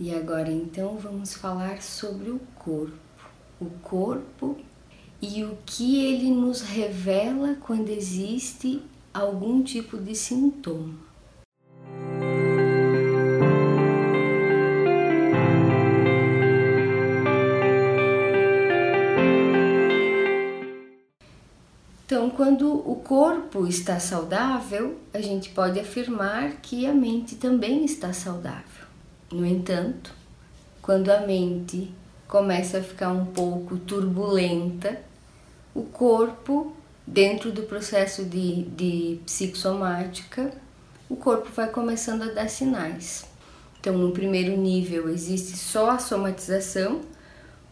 E agora então vamos falar sobre o corpo. O corpo e o que ele nos revela quando existe algum tipo de sintoma. Então, quando o corpo está saudável, a gente pode afirmar que a mente também está saudável. No entanto, quando a mente começa a ficar um pouco turbulenta, o corpo, dentro do processo de, de o corpo vai começando a dar sinais. Então, no primeiro nível, existe só a somatização,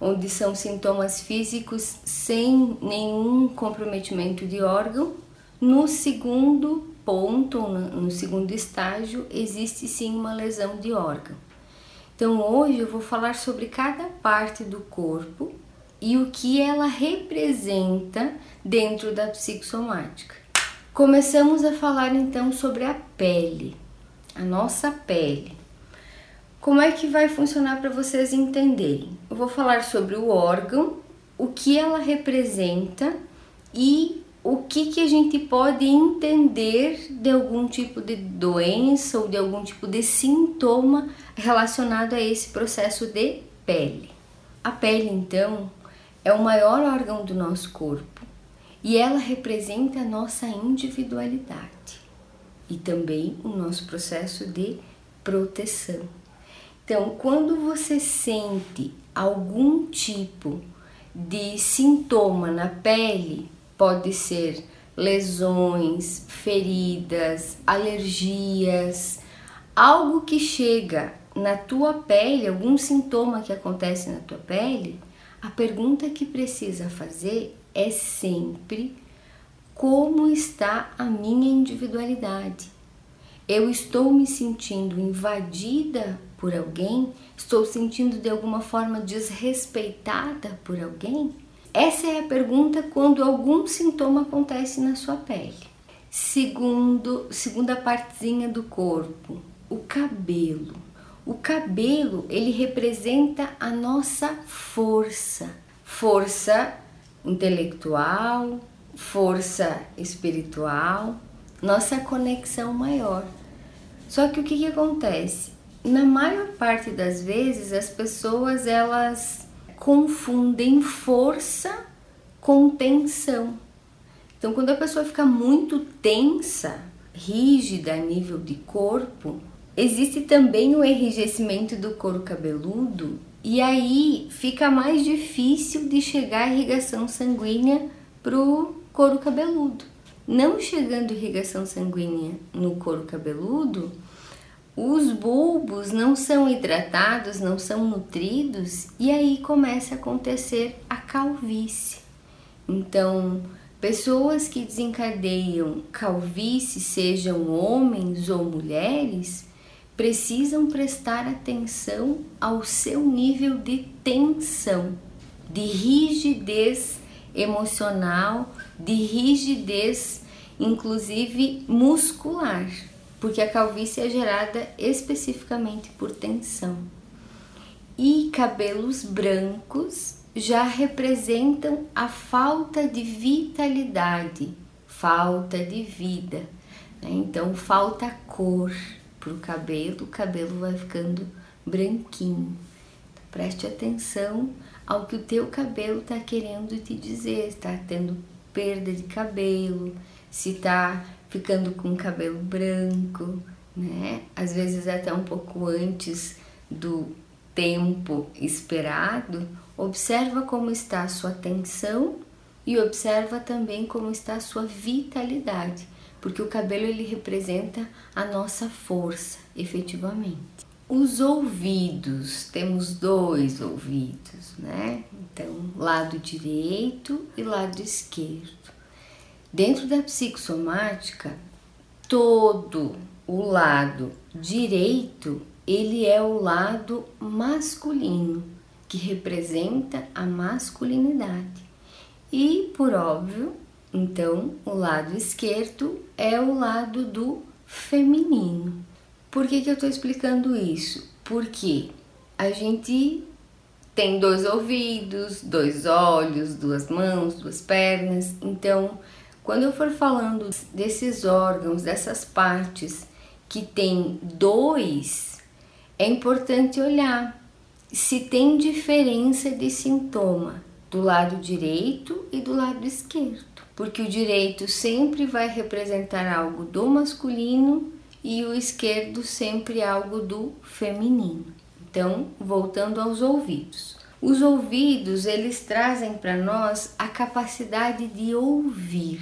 onde são sintomas físicos sem nenhum comprometimento de órgão. No segundo ponto, no segundo estágio, existe sim uma lesão de órgão. Então, hoje eu vou falar sobre cada parte do corpo e o que ela representa dentro da psicossomática. Começamos a falar então sobre a pele, a nossa pele. Como é que vai funcionar para vocês entenderem? Eu vou falar sobre o órgão, o que ela representa e o que, que a gente pode entender de algum tipo de doença ou de algum tipo de sintoma relacionado a esse processo de pele. A pele, então, é o maior órgão do nosso corpo e ela representa a nossa individualidade e também o nosso processo de proteção. Então, quando você sente algum tipo de sintoma na pele, pode ser lesões, feridas, alergias, algo que chega na tua pele, algum sintoma que acontece na tua pele, a pergunta que precisa fazer é sempre como está a minha individualidade? Eu estou me sentindo invadida por alguém? Estou sentindo de alguma forma desrespeitada por alguém? Essa é a pergunta quando algum sintoma acontece na sua pele. Segundo, segunda partezinha do corpo, o cabelo. O cabelo, ele representa a nossa força. Força intelectual, força espiritual, nossa conexão maior. Só que o que, que acontece? Na maior parte das vezes as pessoas elas confundem força com tensão. Então, quando a pessoa fica muito tensa, rígida a nível de corpo, existe também o enrijecimento do couro cabeludo e aí fica mais difícil de chegar a irrigação sanguínea para o couro cabeludo. Não chegando irrigação sanguínea no couro cabeludo, os bulbos não são hidratados, não são nutridos e aí começa a acontecer a calvície. Então, pessoas que desencadeiam calvície, sejam homens ou mulheres, precisam prestar atenção ao seu nível de tensão, de rigidez emocional, de rigidez, inclusive muscular, porque a calvície é gerada especificamente por tensão. E cabelos brancos já representam a falta de vitalidade, falta de vida. Né? Então, falta cor para o cabelo, o cabelo vai ficando branquinho. Preste atenção ao que o teu cabelo está querendo te dizer, está tendo perda de cabelo, se está ficando com cabelo branco, né? Às vezes até um pouco antes do tempo esperado, observa como está a sua tensão e observa também como está a sua vitalidade, porque o cabelo ele representa a nossa força, efetivamente. Os ouvidos, temos dois ouvidos, né? Então, lado direito e lado esquerdo. Dentro da psicossomática, todo o lado direito, ele é o lado masculino, que representa a masculinidade. E, por óbvio, então, o lado esquerdo é o lado do feminino. Por que, que eu estou explicando isso? Porque a gente tem dois ouvidos, dois olhos, duas mãos, duas pernas. Então, quando eu for falando desses órgãos, dessas partes que tem dois, é importante olhar se tem diferença de sintoma do lado direito e do lado esquerdo, porque o direito sempre vai representar algo do masculino e o esquerdo sempre algo do feminino. Então, voltando aos ouvidos. Os ouvidos, eles trazem para nós a capacidade de ouvir,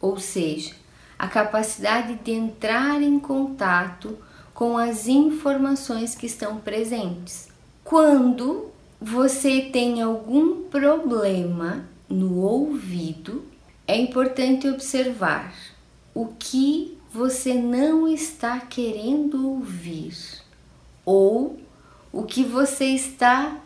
ou seja, a capacidade de entrar em contato com as informações que estão presentes. Quando você tem algum problema no ouvido, é importante observar o que você não está querendo ouvir ou o que você está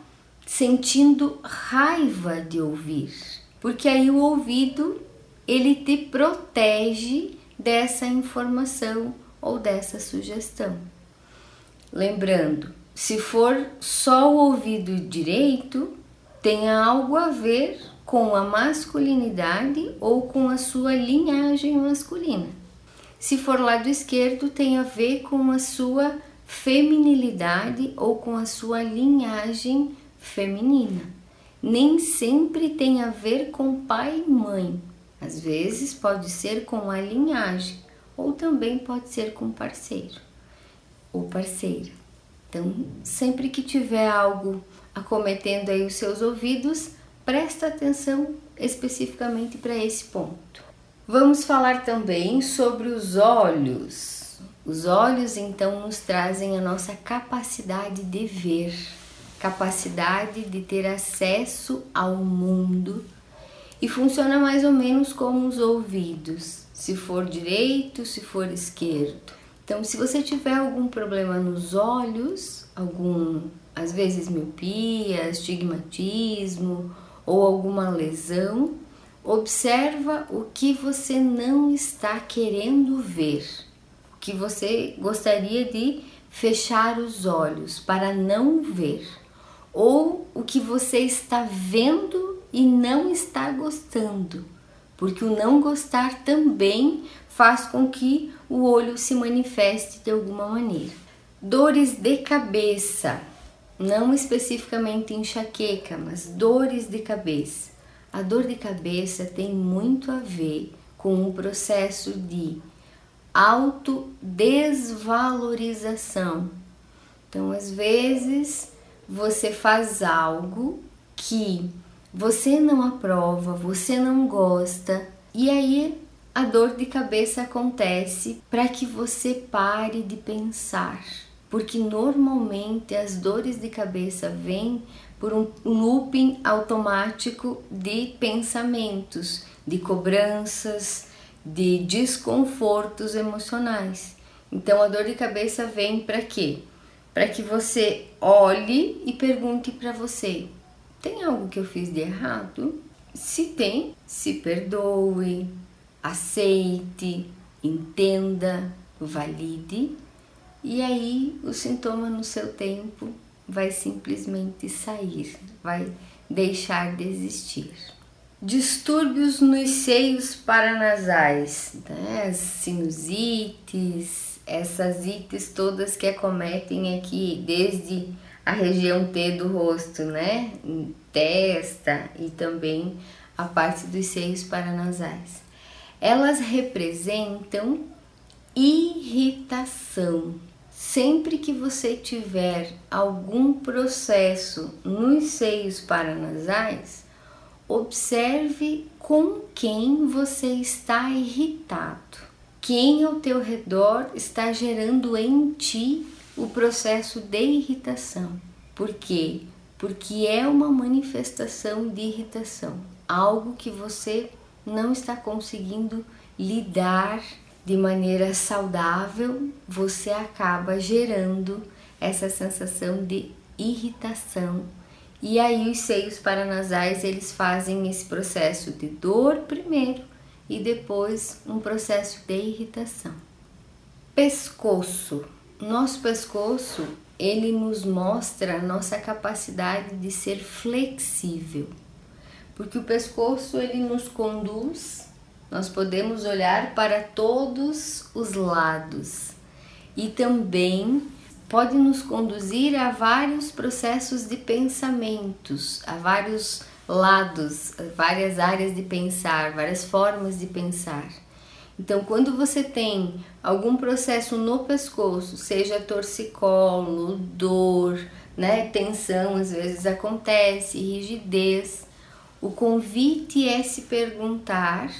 sentindo raiva de ouvir, porque aí o ouvido ele te protege dessa informação ou dessa sugestão. Lembrando, se for só o ouvido direito, tem algo a ver com a masculinidade ou com a sua linhagem masculina. Se for lado esquerdo, tem a ver com a sua feminilidade ou com a sua linhagem feminina. Nem sempre tem a ver com pai e mãe. Às vezes pode ser com a linhagem ou também pode ser com parceiro ou parceira. Então, sempre que tiver algo acometendo aí os seus ouvidos, presta atenção especificamente para esse ponto. Vamos falar também sobre os olhos. Os olhos então nos trazem a nossa capacidade de ver, capacidade de ter acesso ao mundo e funciona mais ou menos como os ouvidos, se for direito, se for esquerdo. Então, se você tiver algum problema nos olhos, algum às vezes miopia, astigmatismo ou alguma lesão, observa o que você não está querendo ver que você gostaria de fechar os olhos para não ver, ou o que você está vendo e não está gostando, porque o não gostar também faz com que o olho se manifeste de alguma maneira. Dores de cabeça, não especificamente enxaqueca, mas dores de cabeça. A dor de cabeça tem muito a ver com o processo de autodesvalorização. Então, às vezes, você faz algo que você não aprova, você não gosta, e aí a dor de cabeça acontece para que você pare de pensar, porque normalmente as dores de cabeça vêm por um looping automático de pensamentos, de cobranças, de desconfortos emocionais. Então a dor de cabeça vem para quê? Para que você olhe e pergunte para você: tem algo que eu fiz de errado? Se tem, se perdoe, aceite, entenda, valide, e aí o sintoma no seu tempo vai simplesmente sair, vai deixar de existir distúrbios nos seios paranasais, né? Sinusites, essas ites todas que acometem aqui desde a região T do rosto, né? Testa e também a parte dos seios paranasais. Elas representam irritação. Sempre que você tiver algum processo nos seios paranasais, Observe com quem você está irritado. Quem ao teu redor está gerando em ti o processo de irritação. Por quê? Porque é uma manifestação de irritação, algo que você não está conseguindo lidar de maneira saudável, você acaba gerando essa sensação de irritação e aí os seios paranasais eles fazem esse processo de dor primeiro e depois um processo de irritação. Pescoço. Nosso pescoço, ele nos mostra a nossa capacidade de ser flexível. Porque o pescoço ele nos conduz, nós podemos olhar para todos os lados e também pode nos conduzir a vários processos de pensamentos, a vários lados, várias áreas de pensar, várias formas de pensar. Então, quando você tem algum processo no pescoço, seja torcicolo, dor, né, tensão, às vezes acontece, rigidez, o convite é se perguntar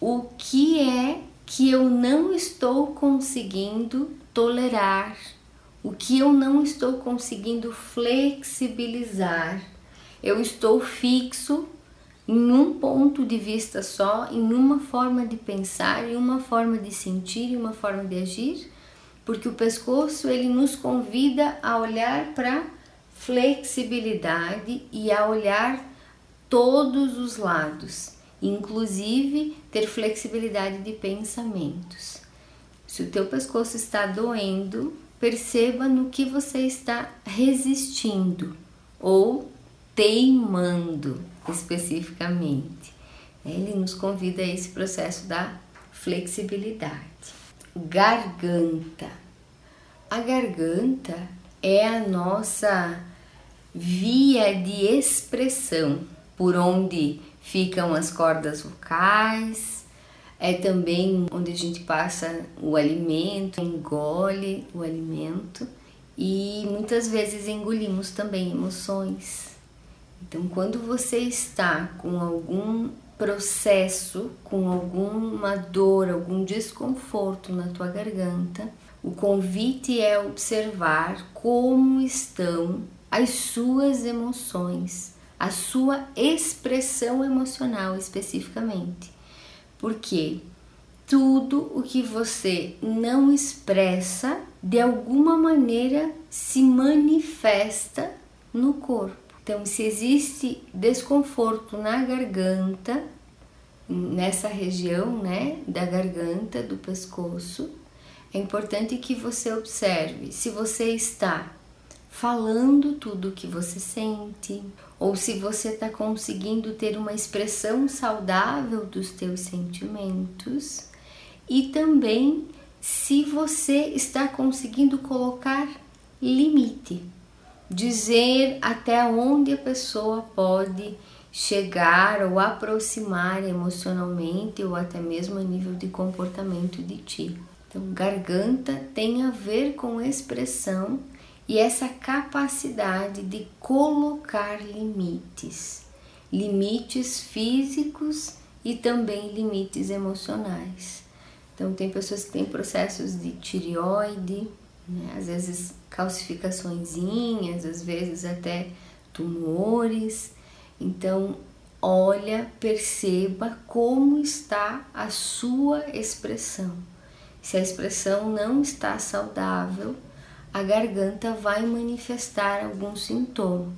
o que é que eu não estou conseguindo tolerar o que eu não estou conseguindo flexibilizar. Eu estou fixo em um ponto de vista só, em uma forma de pensar, em uma forma de sentir, em uma forma de agir, porque o pescoço ele nos convida a olhar para flexibilidade e a olhar todos os lados, inclusive ter flexibilidade de pensamentos. Se o teu pescoço está doendo, perceba no que você está resistindo ou teimando especificamente. Ele nos convida a esse processo da flexibilidade. Garganta. A garganta é a nossa via de expressão, por onde ficam as cordas vocais, é também onde a gente passa o alimento, engole o alimento e muitas vezes engolimos também emoções. Então, quando você está com algum processo, com alguma dor, algum desconforto na tua garganta, o convite é observar como estão as suas emoções, a sua expressão emocional especificamente porque tudo o que você não expressa, de alguma maneira se manifesta no corpo. Então, se existe desconforto na garganta, nessa região, né, da garganta, do pescoço, é importante que você observe se você está falando tudo o que você sente, ou se você está conseguindo ter uma expressão saudável dos teus sentimentos, e também se você está conseguindo colocar limite, dizer até onde a pessoa pode chegar ou aproximar emocionalmente ou até mesmo a nível de comportamento de ti. Então, garganta tem a ver com expressão e essa capacidade de colocar limites, limites físicos e também limites emocionais. Então, tem pessoas que têm processos de tireoide, né? às vezes calcificações, às vezes até tumores. Então, olha, perceba como está a sua expressão. Se a expressão não está saudável, a garganta vai manifestar algum sintoma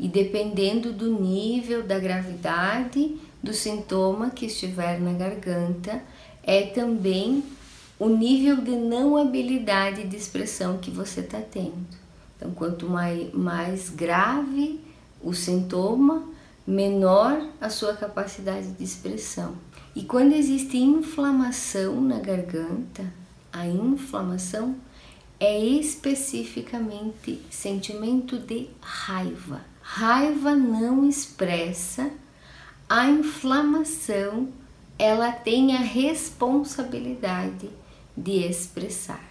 e dependendo do nível da gravidade do sintoma que estiver na garganta, é também o nível de não habilidade de expressão que você está tendo. Então, quanto mais, grave o sintoma, menor a sua capacidade de expressão. E quando existe inflamação na garganta, a inflamação é especificamente sentimento de raiva. Raiva não expressa, a inflamação ela tem a responsabilidade de expressar.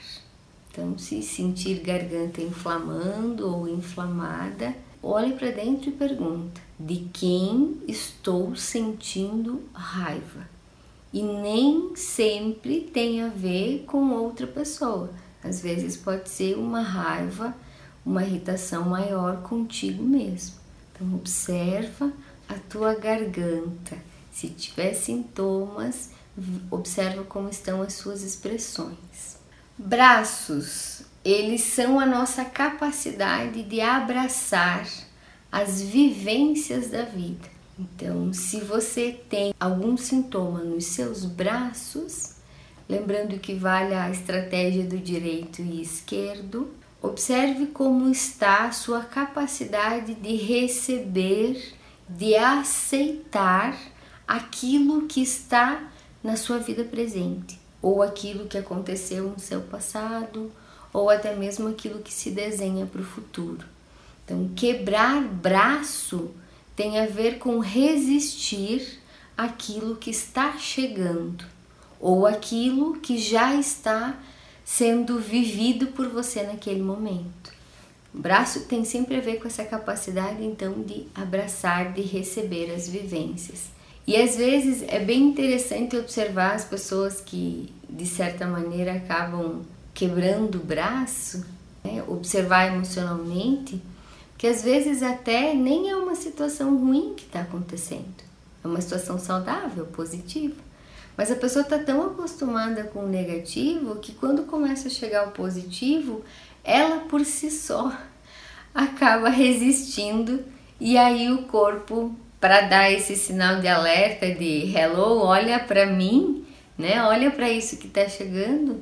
Então, se sentir garganta inflamando ou inflamada, olhe para dentro e pergunta: de quem estou sentindo raiva? E nem sempre tem a ver com outra pessoa às vezes pode ser uma raiva, uma irritação maior contigo mesmo. Então observa a tua garganta. Se tiver sintomas, observa como estão as suas expressões. Braços, eles são a nossa capacidade de abraçar as vivências da vida. Então, se você tem algum sintoma nos seus braços, Lembrando que vale a estratégia do direito e esquerdo, Observe como está a sua capacidade de receber, de aceitar aquilo que está na sua vida presente, ou aquilo que aconteceu no seu passado, ou até mesmo aquilo que se desenha para o futuro. Então, quebrar braço tem a ver com resistir aquilo que está chegando ou aquilo que já está sendo vivido por você naquele momento. O braço tem sempre a ver com essa capacidade então de abraçar, de receber as vivências. E às vezes é bem interessante observar as pessoas que de certa maneira acabam quebrando o braço, né? observar emocionalmente, que às vezes até nem é uma situação ruim que está acontecendo, é uma situação saudável, positiva. Mas a pessoa está tão acostumada com o negativo que quando começa a chegar o positivo, ela por si só acaba resistindo e aí o corpo para dar esse sinal de alerta de hello, olha para mim, né? Olha para isso que está chegando,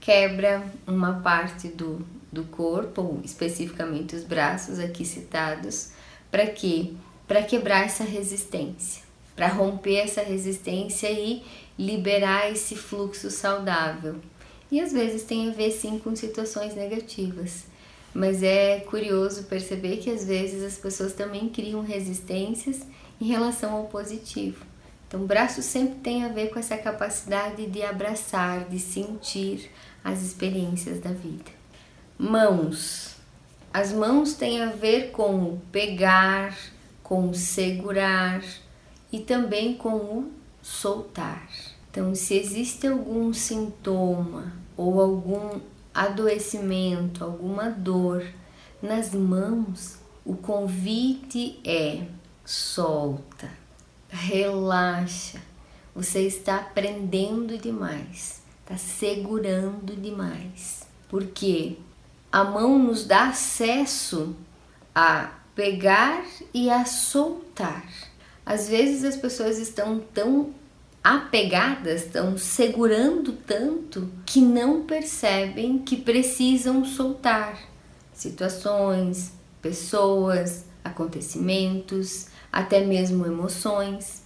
quebra uma parte do, do corpo, especificamente os braços aqui citados, para quê? Para quebrar essa resistência, para romper essa resistência e liberar esse fluxo saudável. E às vezes tem a ver sim com situações negativas, mas é curioso perceber que às vezes as pessoas também criam resistências em relação ao positivo. Então, o braço sempre tem a ver com essa capacidade de abraçar, de sentir as experiências da vida. Mãos. As mãos têm a ver com pegar, com segurar e também com o soltar. Então, se existe algum sintoma ou algum adoecimento, alguma dor nas mãos, o convite é solta, relaxa. Você está aprendendo demais, está segurando demais. Porque a mão nos dá acesso a pegar e a soltar. Às vezes as pessoas estão tão apegadas, estão segurando tanto que não percebem que precisam soltar situações, pessoas, acontecimentos, até mesmo emoções.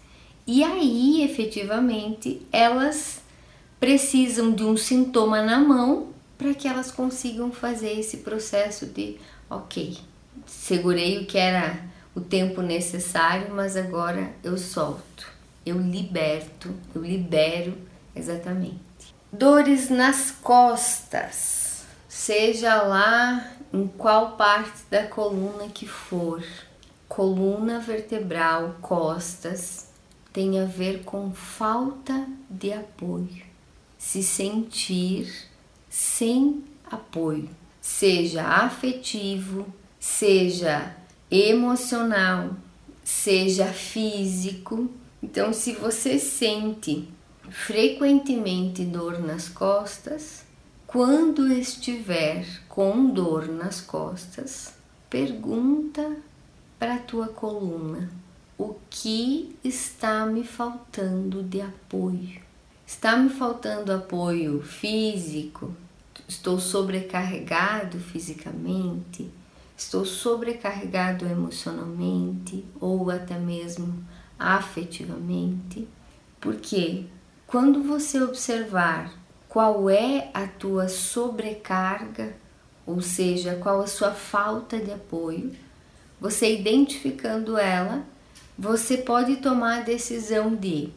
E aí, efetivamente, elas precisam de um sintoma na mão para que elas consigam fazer esse processo de, ok, segurei o que era o tempo necessário, mas agora eu solto, eu liberto, eu libero exatamente. Dores nas costas, seja lá em qual parte da coluna que for, coluna vertebral, costas, tem a ver com falta de apoio. Se sentir sem apoio, seja afetivo, seja emocional, seja físico. Então, se você sente frequentemente dor nas costas, quando estiver com dor nas costas, pergunta para a tua coluna: o que está me faltando de apoio? Está me faltando apoio físico? Estou sobrecarregado fisicamente? Estou sobrecarregado emocionalmente ou até mesmo afetivamente? Porque quando você observar qual é a tua sobrecarga, ou seja, qual a sua falta de apoio, você identificando ela, você pode tomar a decisão de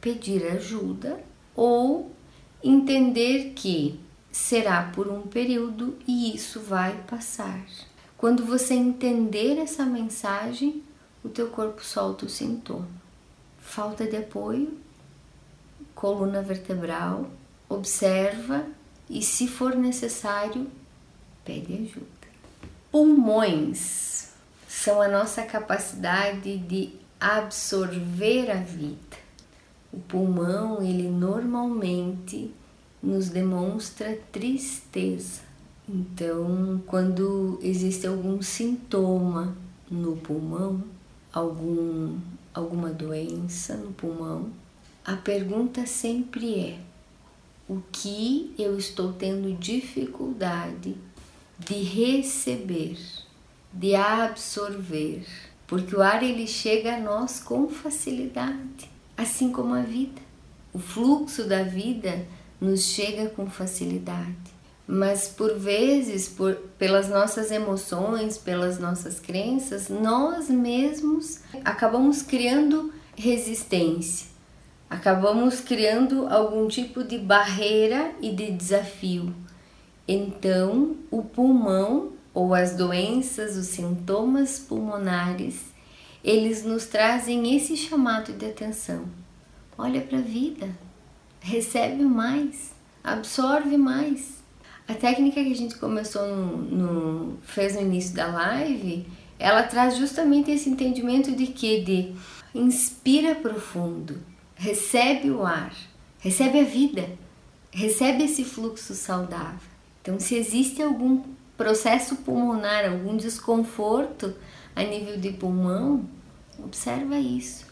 pedir ajuda ou entender que será por um período e isso vai passar. Quando você entender essa mensagem, o teu corpo solta o sintoma. Falta de apoio, coluna vertebral, observa e se for necessário, pede ajuda. Pulmões são a nossa capacidade de absorver a vida. O pulmão, ele normalmente nos demonstra tristeza. Então, quando existe algum sintoma no pulmão, algum alguma doença no pulmão, a pergunta sempre é: o que eu estou tendo dificuldade de receber, de absorver, porque o ar ele chega a nós com facilidade, assim como a vida. O fluxo da vida nos chega com facilidade mas por vezes, por, pelas nossas emoções, pelas nossas crenças, nós mesmos acabamos criando resistência, acabamos criando algum tipo de barreira e de desafio. Então, o pulmão ou as doenças, os sintomas pulmonares, eles nos trazem esse chamado de atenção. Olha para a vida, recebe mais, absorve mais a técnica que a gente começou no, no, fez no início da live, ela traz justamente esse entendimento de que de inspira profundo, recebe o ar, recebe a vida, recebe esse fluxo saudável. Então, se existe algum processo pulmonar, algum desconforto a nível de pulmão, observa isso.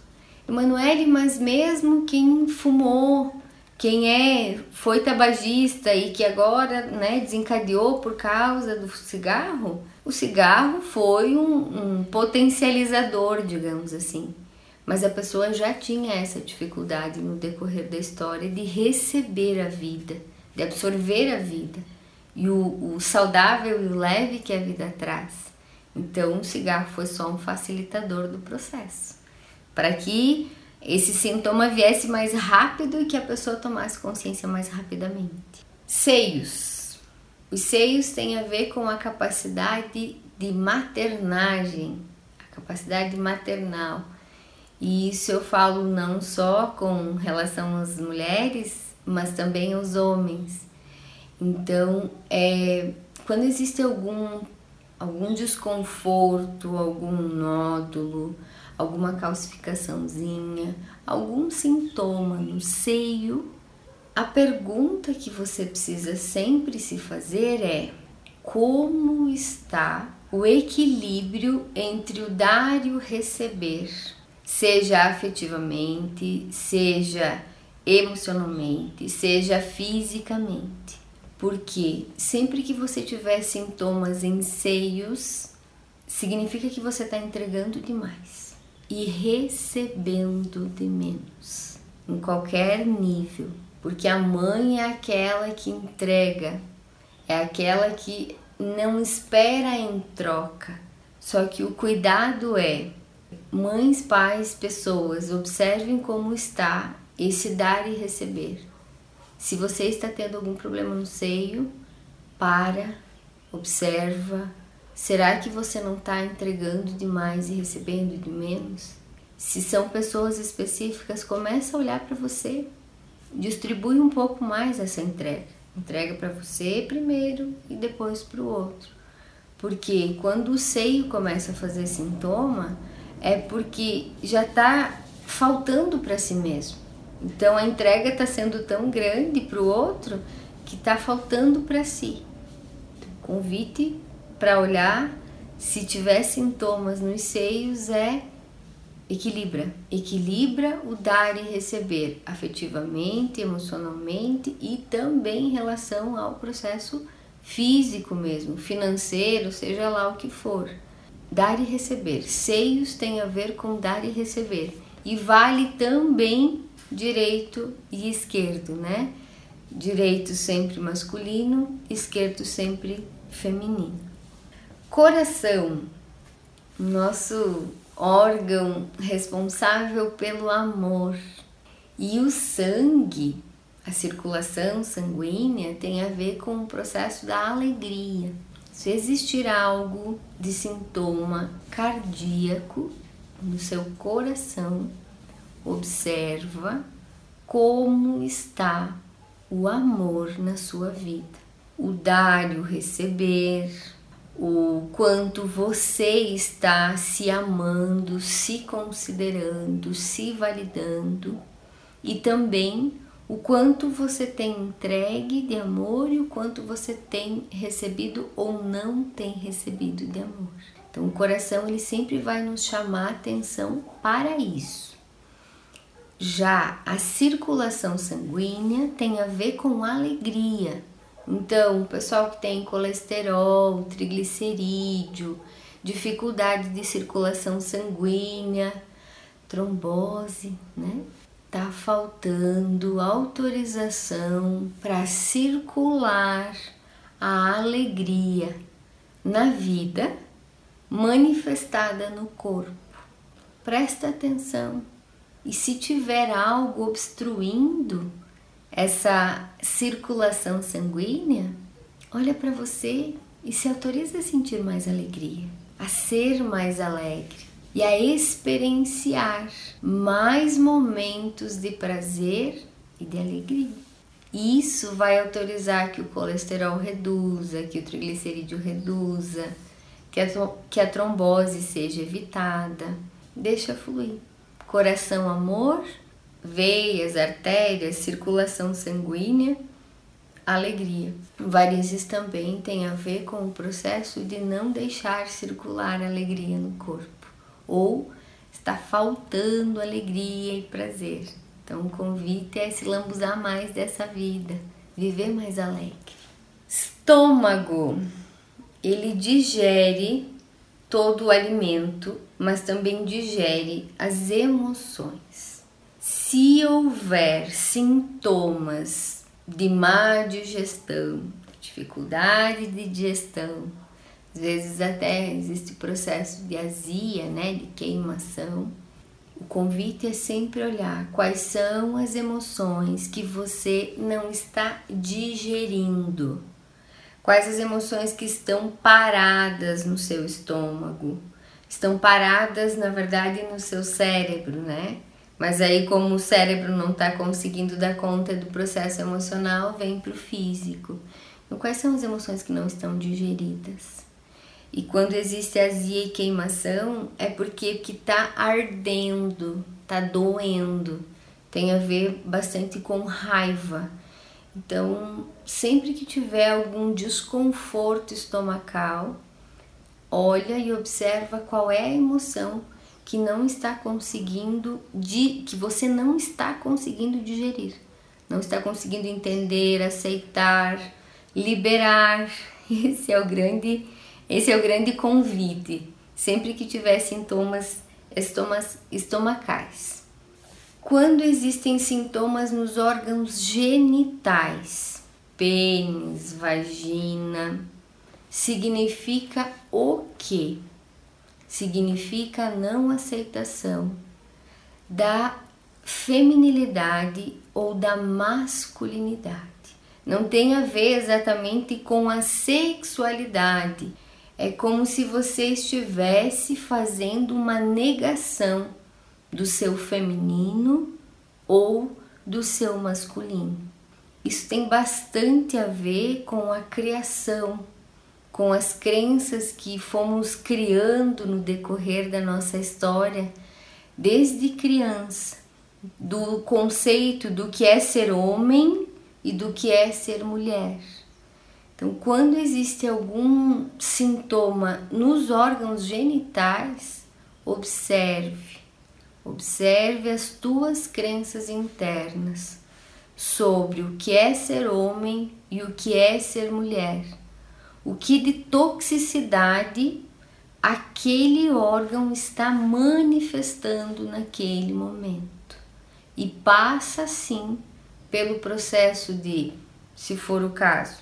Emanuele, mas mesmo quem fumou, quem é foi tabagista e que agora né, desencadeou por causa do cigarro, o cigarro foi um, um potencializador, digamos assim. Mas a pessoa já tinha essa dificuldade no decorrer da história de receber a vida, de absorver a vida e o, o saudável e o leve que a vida traz. Então, o cigarro foi só um facilitador do processo. Para que esse sintoma viesse mais rápido e que a pessoa tomasse consciência mais rapidamente. Seios. Os seios têm a ver com a capacidade de maternagem, a capacidade maternal. E isso eu falo não só com relação às mulheres, mas também aos homens. Então, é, quando existe algum, algum desconforto, algum nódulo, alguma calcificaçãozinha, algum sintoma no seio, a pergunta que você precisa sempre se fazer é: como está o equilíbrio entre o dar e o receber, seja afetivamente, seja emocionalmente, seja fisicamente? Porque sempre que você tiver sintomas em seios, significa que você está entregando demais e recebendo de menos, em qualquer nível, porque a mãe é aquela que entrega, é aquela que não espera em troca. Só que o cuidado é mães, pais, pessoas, observem como está esse dar e receber. Se você está tendo algum problema no seio, para, observa, Será que você não está entregando demais e recebendo de menos? Se são pessoas específicas, comece a olhar para você. Distribui um pouco mais essa entrega. Entrega para você primeiro e depois para o outro. Porque quando o seio começa a fazer sintoma, é porque já está faltando para si mesmo. Então a entrega está sendo tão grande para o outro que está faltando para si. Convite para olhar se tiver sintomas nos seios é equilibra, equilibra o dar e receber afetivamente, emocionalmente e também em relação ao processo físico mesmo, financeiro, seja lá o que for. Dar e receber. Seios tem a ver com dar e receber e vale também direito e esquerdo, né? Direito sempre masculino, esquerdo sempre feminino. Coração, nosso órgão responsável pelo amor. E o sangue, a circulação sanguínea, tem a ver com o processo da alegria. Se existir algo de sintoma cardíaco no seu coração, observa como está o amor na sua vida. O dar e o receber, o quanto você está se amando, se considerando, se validando e também o quanto você tem entregue de amor e o quanto você tem recebido ou não tem recebido de amor. Então o coração ele sempre vai nos chamar atenção para isso. Já a circulação sanguínea tem a ver com alegria, Então, o pessoal que tem colesterol, triglicerídeo, dificuldade de circulação sanguínea, trombose, né? Tá faltando autorização para circular a alegria na vida manifestada no corpo. Presta atenção. E se tiver algo obstruindo essa circulação sanguínea, olha para você e se autoriza a sentir mais alegria, a ser mais alegre e a experienciar mais momentos de prazer e de alegria. Isso vai autorizar que o colesterol reduza, que o triglicerídeo reduza, que a, que a trombose seja evitada. Deixa fluir. Coração, amor, veias, artérias, circulação sanguínea, alegria. Varizes também tem a ver com o processo de não deixar circular alegria no corpo ou está faltando alegria e prazer. Então, o convite é se lambuzar mais dessa vida, viver mais alegre. Estômago, ele digere todo o alimento, mas também digere as emoções. Se houver sintomas de má digestão, dificuldade de digestão, às vezes até existe processo de azia, né, de queimação. O convite é sempre olhar quais são as emoções que você não está digerindo. Quais as emoções que estão paradas no seu estômago? Estão paradas, na verdade, no seu cérebro, né? Mas aí, como o cérebro não está conseguindo dar conta do processo emocional, vem para o físico. Então, quais são as emoções que não estão digeridas? E quando existe azia e queimação, é porque que tá ardendo, tá doendo. Tem a ver bastante com raiva. Então, sempre que tiver algum desconforto estomacal, olha e observa qual é a emoção que não está conseguindo de que você não está conseguindo digerir, não está conseguindo entender, aceitar, liberar. Esse é o grande esse é o grande convite, sempre que tiver sintomas estomas, estomacais. Quando existem sintomas nos órgãos genitais, pênis, vagina, significa o que? Significa não aceitação da feminilidade ou da masculinidade. Não tem a ver exatamente com a sexualidade é como se você estivesse fazendo uma negação do seu feminino ou do seu masculino. Isso tem bastante a ver com a criação, com as crenças que fomos criando no decorrer da nossa história, desde criança, do conceito do que é ser homem e do que é ser mulher. Então, quando existe algum sintoma nos órgãos genitais, observe, observe as tuas crenças internas sobre o que é ser homem e o que é ser mulher. O que de toxicidade aquele órgão está manifestando naquele momento. E passa assim pelo processo de, se for o caso,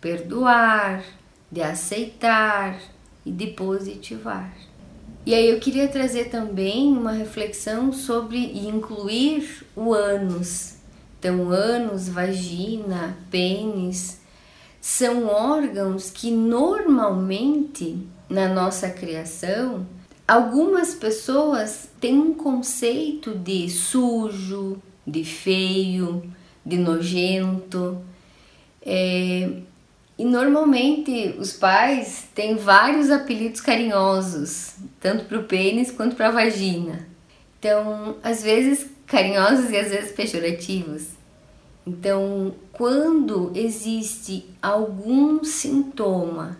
perdoar, de aceitar e de positivar. E aí eu queria trazer também uma reflexão sobre incluir o ânus. Então, ânus, vagina, pênis são órgãos que normalmente na nossa criação algumas pessoas têm um conceito de sujo, de feio, de nojento. É, e normalmente os pais têm vários apelidos carinhosos, tanto para o pênis quanto para a vagina. Então, às vezes carinhosos e às vezes pejorativos. Então, quando existe algum sintoma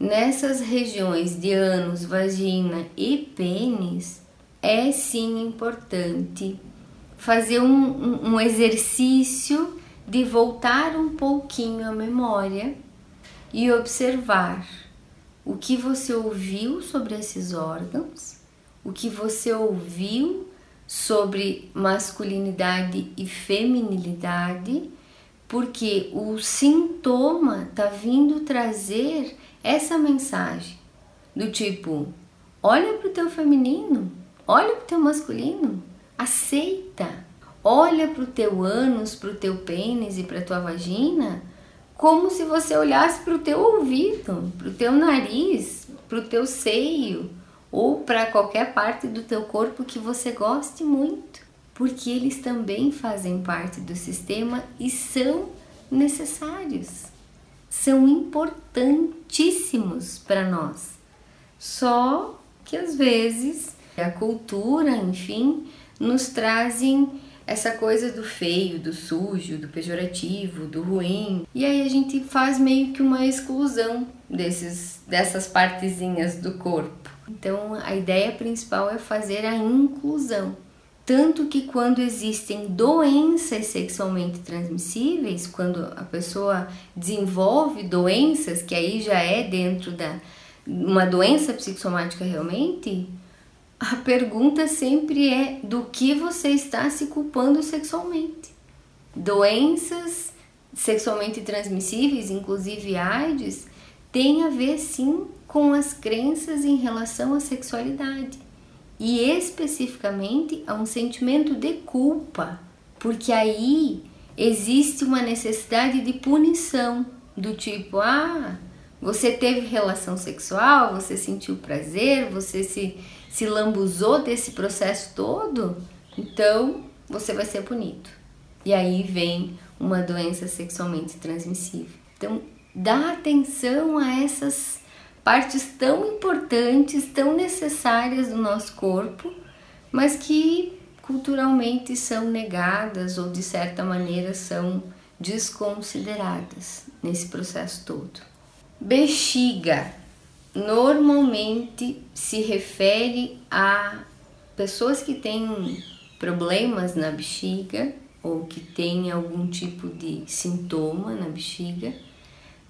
nessas regiões de ânus, vagina e pênis, é sim importante fazer um, um, exercício de voltar um pouquinho a memória e observar o que você ouviu sobre esses órgãos, o que você ouviu sobre masculinidade e feminilidade, porque o sintoma está vindo trazer essa mensagem do tipo: olha para o teu feminino, olha para o teu masculino, aceita, olha para o teu ânus, para o teu pênis e para a tua vagina como se você olhasse para o teu ouvido, para o teu nariz, para o teu seio ou para qualquer parte do teu corpo que você goste muito, porque eles também fazem parte do sistema e são necessários, são importantíssimos para nós. Só que às vezes a cultura, enfim, nos trazem essa coisa do feio, do sujo, do pejorativo, do ruim. E aí a gente faz meio que uma exclusão desses dessas partezinhas do corpo. Então a ideia principal é fazer a inclusão. Tanto que quando existem doenças sexualmente transmissíveis, quando a pessoa desenvolve doenças, que aí já é dentro da uma doença psicossomática realmente, a pergunta sempre é do que você está se culpando sexualmente. Doenças sexualmente transmissíveis, inclusive AIDS, tem a ver sim com as crenças em relação à sexualidade e especificamente a um sentimento de culpa, porque aí existe uma necessidade de punição do tipo, ah, você teve relação sexual, você sentiu prazer, você se, se lambuzou desse processo todo, então você vai ser punido. E aí vem uma doença sexualmente transmissível. Então, dá atenção a essas partes tão importantes, tão necessárias do nosso corpo, mas que culturalmente são negadas ou de certa maneira são desconsideradas nesse processo todo. Bexiga normalmente se refere a pessoas que têm problemas na bexiga ou que têm algum tipo de sintoma na bexiga,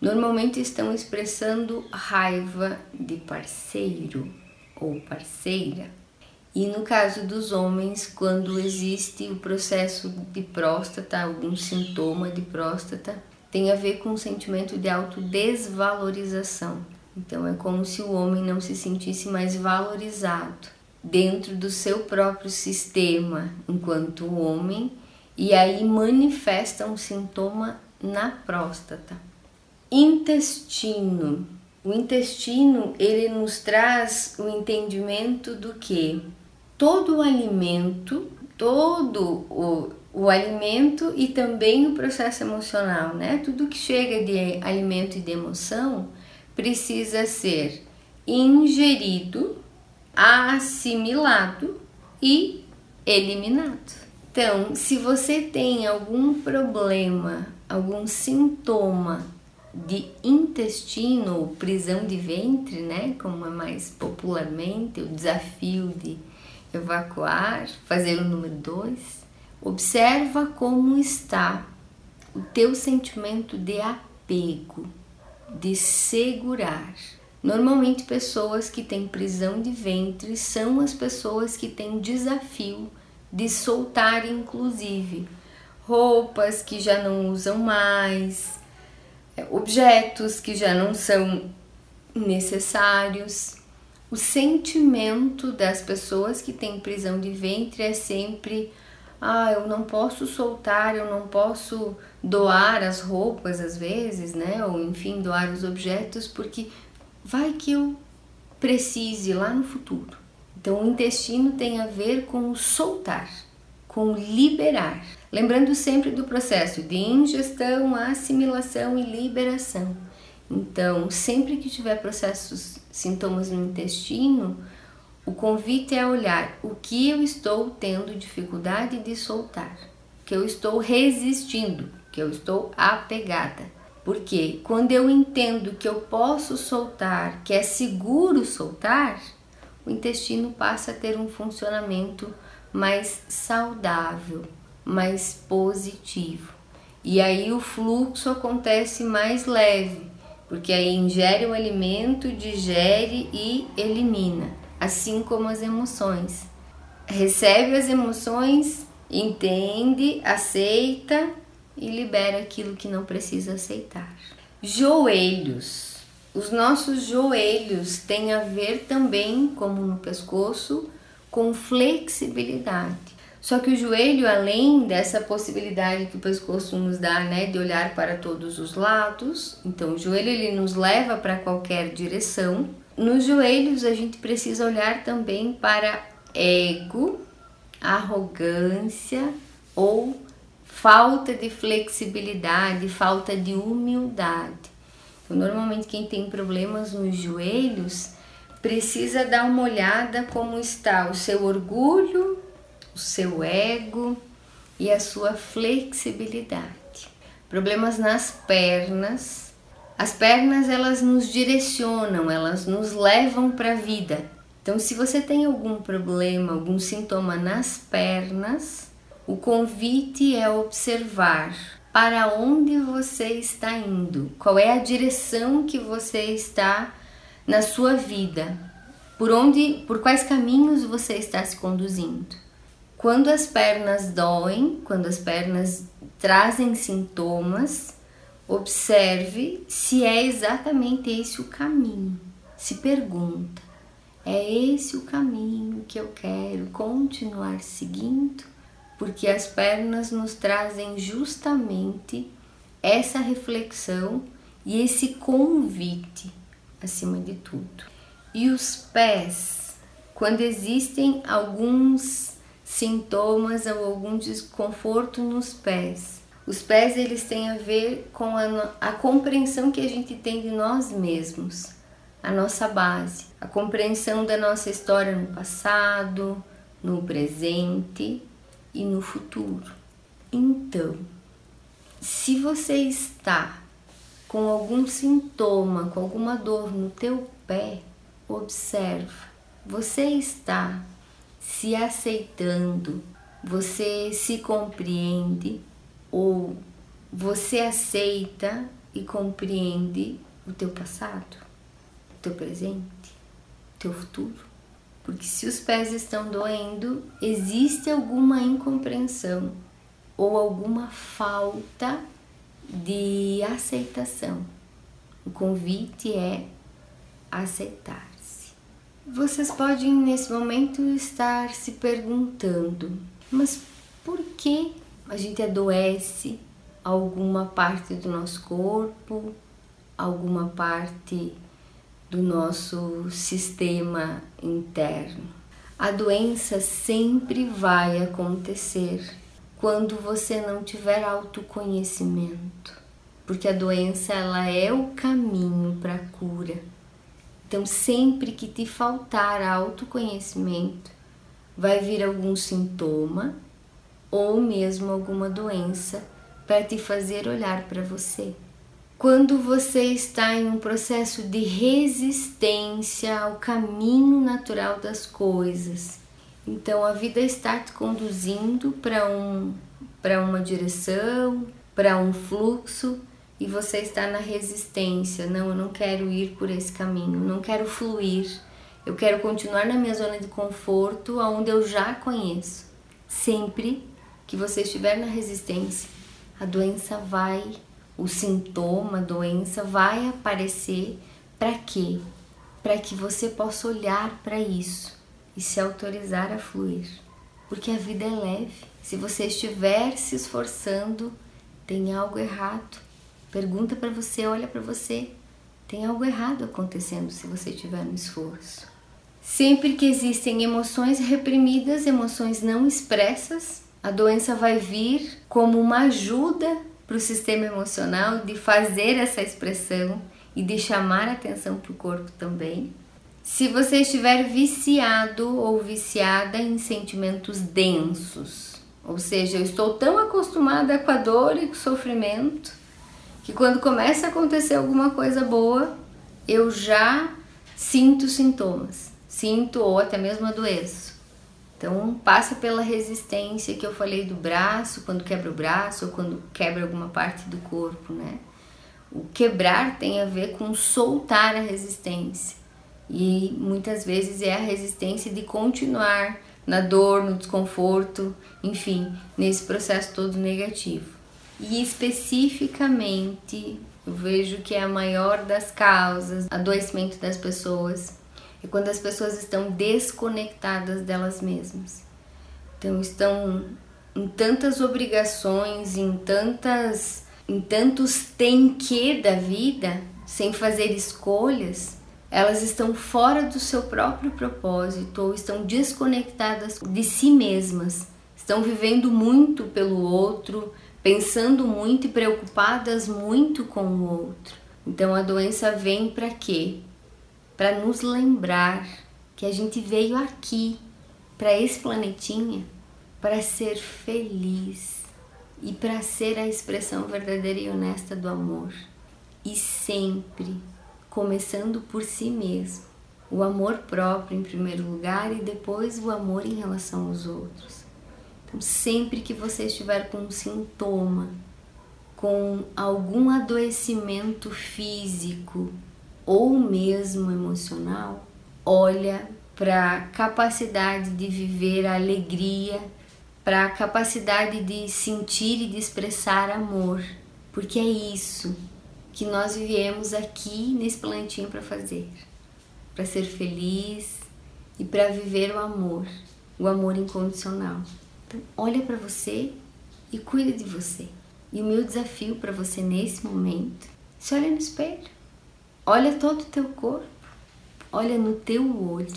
normalmente estão expressando raiva de parceiro ou parceira. E no caso dos homens, quando existe o processo de próstata, algum sintoma de próstata, tem a ver com o sentimento de autodesvalorização. Então é como se o homem não se sentisse mais valorizado dentro do seu próprio sistema enquanto homem e aí manifesta um sintoma na próstata. Intestino. O intestino, ele nos traz o entendimento do que todo o alimento, todo o o alimento e também o processo emocional, né? Tudo que chega de alimento e de emoção precisa ser ingerido, assimilado e eliminado. Então, se você tem algum problema, algum sintoma de intestino prisão de ventre, né, como é mais popularmente, o desafio de evacuar, fazer o número 2, Observa como está o teu sentimento de apego, de segurar. Normalmente, pessoas que têm prisão de ventre são as pessoas que têm desafio de soltar, inclusive, roupas que já não usam mais, objetos que já não são necessários. O sentimento das pessoas que têm prisão de ventre é sempre ah, eu não posso soltar, eu não posso doar as roupas às vezes, né? Ou enfim, doar os objetos, porque vai que eu precise lá no futuro. Então, o intestino tem a ver com soltar, com liberar. Lembrando sempre do processo de ingestão, assimilação e liberação. Então, sempre que tiver processos, sintomas no intestino, o convite é olhar o que eu estou tendo dificuldade de soltar, que eu estou resistindo, que eu estou apegada. Porque quando eu entendo que eu posso soltar, que é seguro soltar, o intestino passa a ter um funcionamento mais saudável, mais positivo. E aí o fluxo acontece mais leve, porque aí ingere o alimento, digere e elimina, assim como as emoções. Recebe as emoções, entende, aceita e libera aquilo que não precisa aceitar. Joelhos. Os nossos joelhos têm a ver também, como no pescoço, com flexibilidade. Só que o joelho, além dessa possibilidade que o pescoço nos dá, né, de olhar para todos os lados, então o joelho ele nos leva para qualquer direção. Nos joelhos a gente precisa olhar também para ego, arrogância ou falta de flexibilidade, falta de humildade. Então, normalmente quem tem problemas nos joelhos precisa dar uma olhada como está o seu orgulho, o seu ego e a sua flexibilidade. Problemas nas pernas. As pernas elas nos direcionam, elas nos levam para a vida. Então, se você tem algum problema, algum sintoma nas pernas, o convite é observar para onde você está indo, qual é a direção que você está na sua vida, por onde, por quais caminhos você está se conduzindo. Quando as pernas doem, quando as pernas trazem sintomas, observe se é exatamente esse o caminho. Se pergunta: é esse o caminho que eu quero continuar seguindo? Porque as pernas nos trazem justamente essa reflexão e esse convite acima de tudo. E os pés, quando existem alguns sintomas ou algum desconforto nos pés, os pés eles têm a ver com a, a compreensão que a gente tem de nós mesmos, a nossa base, a compreensão da nossa história no passado, no presente e no futuro. Então, se você está com algum sintoma, com alguma dor no teu pé, observa. Você está se aceitando, você se compreende ou você aceita e compreende o teu passado, o teu presente, o teu futuro. Porque se os pés estão doendo, existe alguma incompreensão ou alguma falta de aceitação. O convite é aceitar-se. Vocês podem nesse momento estar se perguntando, mas por que a gente adoece alguma parte do nosso corpo, alguma parte do nosso sistema interno? A doença sempre vai acontecer quando você não tiver autoconhecimento, porque a doença ela é o caminho para a cura. Então, sempre que te faltar autoconhecimento, vai vir algum sintoma ou mesmo alguma doença para te fazer olhar para você. Quando você está em um processo de resistência ao caminho natural das coisas, então a vida está te conduzindo para um, uma direção, para um fluxo e você está na resistência. Não, eu não quero ir por esse caminho, não quero fluir. Eu quero continuar na minha zona de conforto, onde eu já conheço. Sempre que você estiver na resistência, a doença vai, o sintoma, a doença vai aparecer para quê? Para que você possa olhar para isso e se autorizar a fluir. Porque a vida é leve. Se você estiver se esforçando, tem algo errado. Pergunta para você, olha para você. Tem algo errado acontecendo se você tiver no esforço. Sempre que existem emoções reprimidas, emoções não expressas, a doença vai vir como uma ajuda para o sistema emocional de fazer essa expressão e de chamar atenção para o corpo também. Se você estiver viciado ou viciada em sentimentos densos, ou seja, eu estou tão acostumada com a dor e com o sofrimento que quando começa a acontecer alguma coisa boa, eu já sinto sintomas, sinto ou até mesmo adoeço. Então passa pela resistência que eu falei do braço, quando quebra o braço ou quando quebra alguma parte do corpo, né? O quebrar tem a ver com soltar a resistência. E muitas vezes é a resistência de continuar na dor, no desconforto, enfim, nesse processo todo negativo. E especificamente, eu vejo que é a maior das causas adoecimento das pessoas é quando as pessoas estão desconectadas delas mesmas. Então estão em tantas obrigações, em tantas em tantos tem que da vida, sem fazer escolhas, elas estão fora do seu próprio propósito ou estão desconectadas de si mesmas. Estão vivendo muito pelo outro, pensando muito e preocupadas muito com o outro. Então a doença vem para quê? Para nos lembrar que a gente veio aqui para esse planetinha para ser feliz e para ser a expressão verdadeira e honesta do amor. E sempre começando por si mesmo. O amor próprio em primeiro lugar e depois o amor em relação aos outros. Então, sempre que você estiver com um sintoma, com algum adoecimento físico ou mesmo emocional, olha para a capacidade de viver a alegria, para a capacidade de sentir e de expressar amor, porque é isso que nós viemos aqui nesse planetinho para fazer, para ser feliz e para viver o amor, o amor incondicional. Então, olha para você e cuida de você. E o meu desafio para você nesse momento, se olha no espelho, olha todo o teu corpo, olha no teu olho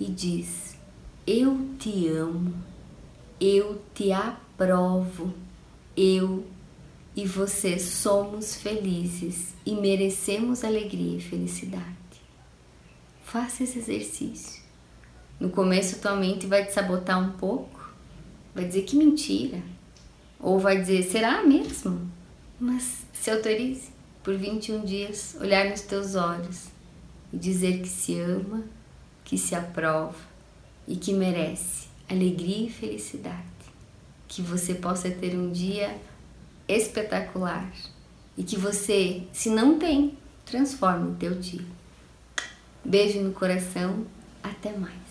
e diz: Eu te amo, eu te aprovo, eu e você somos felizes e merecemos alegria e felicidade. Faça esse exercício. No começo, tua mente vai te sabotar um pouco, vai dizer que mentira, ou vai dizer será mesmo? Mas se autorize por 21 dias, olhar nos teus olhos e dizer que se ama, que se aprova e que merece alegria e felicidade. Que você possa ter um dia espetacular e que você, se não tem, transforme o teu dia. Beijo no coração, até mais.